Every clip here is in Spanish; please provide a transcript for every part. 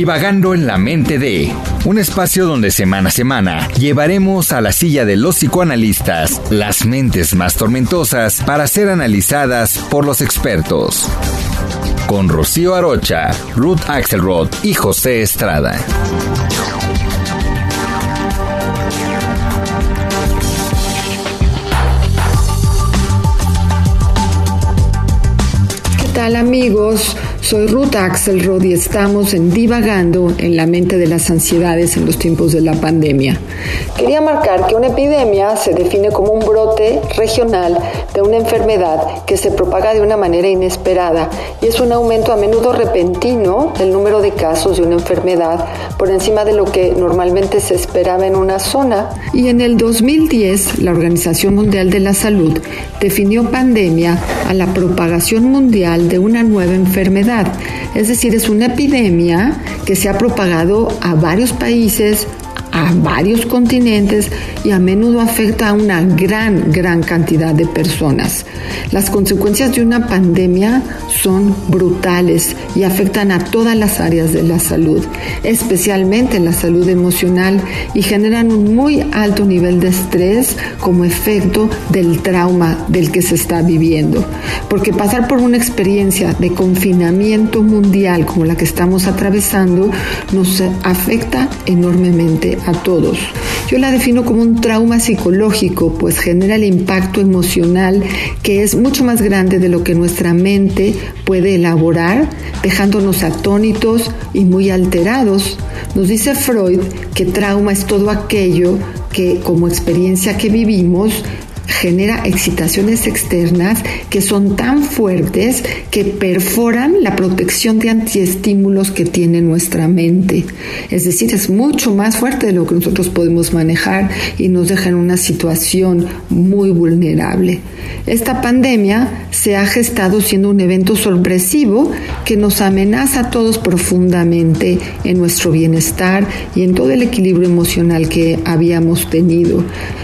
Divagando en la mente de un espacio donde semana a semana llevaremos a la silla de los psicoanalistas las mentes más tormentosas para ser analizadas por los expertos. Con Rocío Arocha, Ruth Axelrod y José Estrada. ¿Qué tal amigos? Soy Ruth Axelrod y estamos en Divagando en la mente de las ansiedades en los tiempos de la pandemia. Quería marcar que una epidemia se define como un brote regional de una enfermedad que se propaga de una manera inesperada y es un aumento a menudo repentino del número de casos de una enfermedad por encima de lo que normalmente se esperaba en una zona. Y en el 2010, la Organización Mundial de la Salud definió pandemia a la propagación mundial de una nueva enfermedad es decir, es una epidemia que se ha propagado a varios países, a varios continentes y a menudo afecta a una gran, gran cantidad de personas. Las consecuencias de una pandemia son brutales y afectan a todas las áreas de la salud, especialmente la salud emocional y generan un muy alto nivel de estrés como efecto del trauma del que se está viviendo. Porque pasar por una experiencia de confinamiento mundial como la que estamos atravesando nos afecta enormemente a todos. Yo la defino como un trauma psicológico, pues genera el impacto emocional que es mucho más grande de lo que nuestra mente puede elaborar, dejándonos atónitos y muy alterados. Nos dice Freud que trauma es todo aquello que como experiencia que vivimos genera excitaciones externas que son tan fuertes que perforan la protección de antiestímulos que tiene nuestra mente. Es decir, es mucho más fuerte de lo que nosotros podemos manejar y nos deja en una situación muy vulnerable. Esta pandemia se ha gestado siendo un evento sorpresivo que nos amenaza a todos profundamente en nuestro bienestar y en todo el equilibrio emocional que habíamos tenido.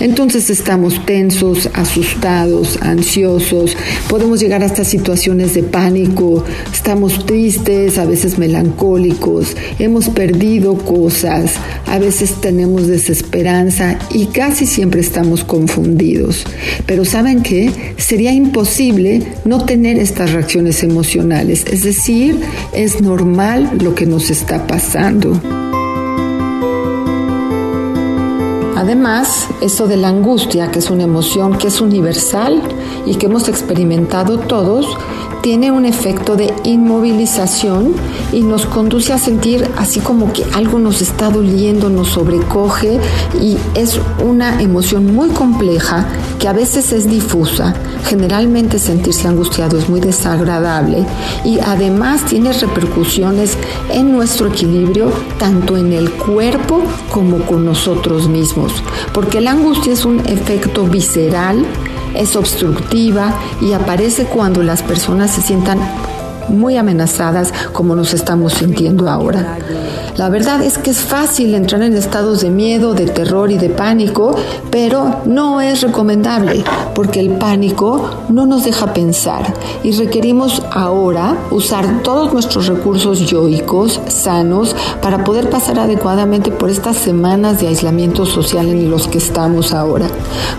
Entonces estamos tensos, asustados, ansiosos, podemos llegar hasta situaciones de pánico, estamos tristes, a veces melancólicos, hemos perdido cosas, a veces tenemos desesperanza y casi siempre estamos confundidos. Pero ¿saben qué? Sería imposible no tener estas reacciones emocionales, es decir, es normal lo que nos está pasando. Además, esto de la angustia, que es una emoción que es universal y que hemos experimentado todos, tiene un efecto de inmovilización y nos conduce a sentir así como que algo nos está doliendo, nos sobrecoge y es una emoción muy compleja que a veces es difusa. Generalmente sentirse angustiado es muy desagradable y además tiene repercusiones en nuestro equilibrio tanto en el cuerpo como con nosotros mismos, porque la angustia es un efecto visceral es obstructiva y aparece cuando las personas se sientan muy amenazadas como nos estamos sintiendo ahora. La verdad es que es fácil entrar en estados de miedo, de terror y de pánico, pero no es recomendable porque el pánico no nos deja pensar y requerimos ahora usar todos nuestros recursos yoicos, sanos, para poder pasar adecuadamente por estas semanas de aislamiento social en los que estamos ahora.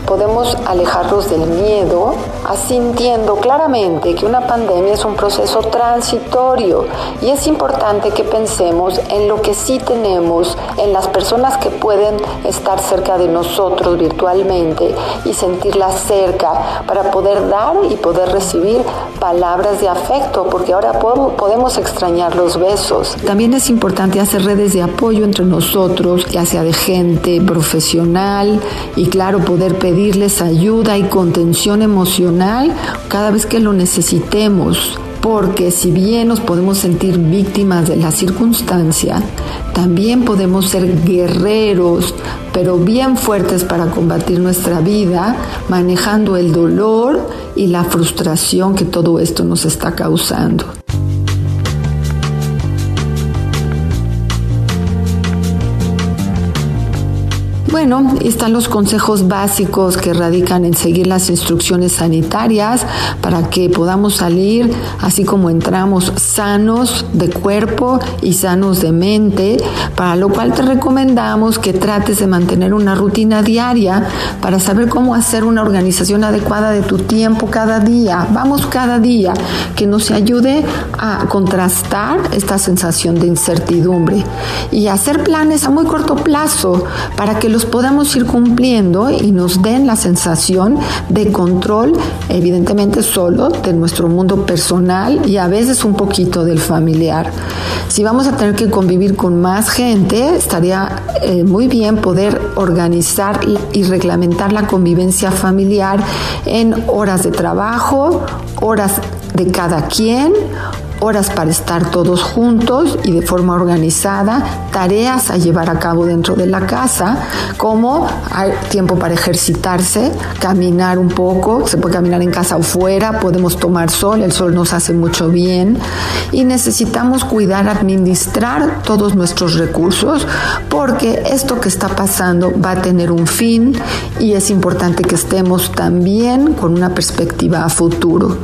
Podemos alejarnos del miedo asintiendo claramente que una pandemia es un proceso transitorio y es importante que pensemos en lo que que sí tenemos en las personas que pueden estar cerca de nosotros virtualmente y sentirlas cerca para poder dar y poder recibir palabras de afecto, porque ahora podemos extrañar los besos. También es importante hacer redes de apoyo entre nosotros, ya sea de gente profesional y claro, poder pedirles ayuda y contención emocional cada vez que lo necesitemos porque si bien nos podemos sentir víctimas de la circunstancia, también podemos ser guerreros, pero bien fuertes para combatir nuestra vida, manejando el dolor y la frustración que todo esto nos está causando. Bueno, están los consejos básicos que radican en seguir las instrucciones sanitarias para que podamos salir así como entramos sanos de cuerpo y sanos de mente, para lo cual te recomendamos que trates de mantener una rutina diaria para saber cómo hacer una organización adecuada de tu tiempo cada día. Vamos cada día, que nos ayude a contrastar esta sensación de incertidumbre y hacer planes a muy corto plazo para que los podamos ir cumpliendo y nos den la sensación de control, evidentemente solo de nuestro mundo personal y a veces un poquito del familiar. Si vamos a tener que convivir con más gente, estaría eh, muy bien poder organizar y reglamentar la convivencia familiar en horas de trabajo, horas de cada quien, horas para estar todos juntos y de forma organizada, tareas a llevar a cabo dentro de la casa, como hay tiempo para ejercitarse, caminar un poco, se puede caminar en casa o fuera, podemos tomar sol, el sol nos hace mucho bien y necesitamos cuidar, administrar todos nuestros recursos porque esto que está pasando va a tener un fin y es importante que estemos también con una perspectiva a futuro.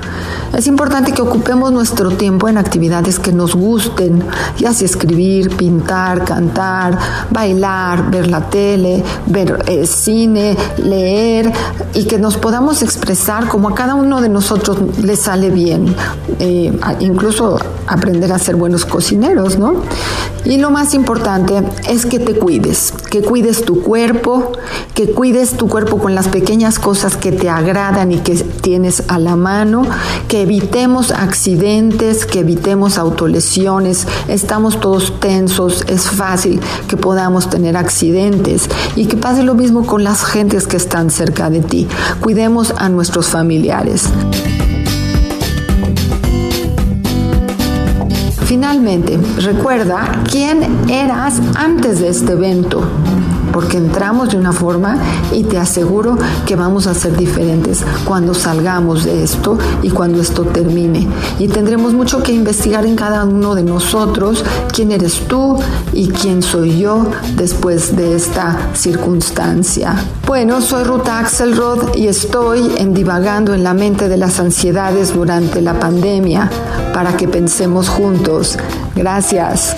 Es importante que ocupemos nuestro tiempo en actividades que nos gusten, ya sea escribir, pintar, cantar, bailar, ver la tele, ver eh, cine, leer y que nos podamos expresar como a cada uno de nosotros le sale bien, eh, incluso aprender a ser buenos cocineros, ¿no? Y lo más importante es que te cuides, que cuides tu cuerpo, que cuides tu cuerpo con las pequeñas cosas que te agradan y que tienes a la mano, que evitemos accidentes, que evitemos autolesiones. Estamos todos tensos, es fácil que podamos tener accidentes y que pase lo mismo con las gentes que están cerca de ti. Cuidemos a nuestros familiares. Finalmente, recuerda quién eras antes de este evento porque entramos de una forma y te aseguro que vamos a ser diferentes cuando salgamos de esto y cuando esto termine. Y tendremos mucho que investigar en cada uno de nosotros, quién eres tú y quién soy yo después de esta circunstancia. Bueno, soy Ruta Axelrod y estoy en divagando en la mente de las ansiedades durante la pandemia para que pensemos juntos. Gracias.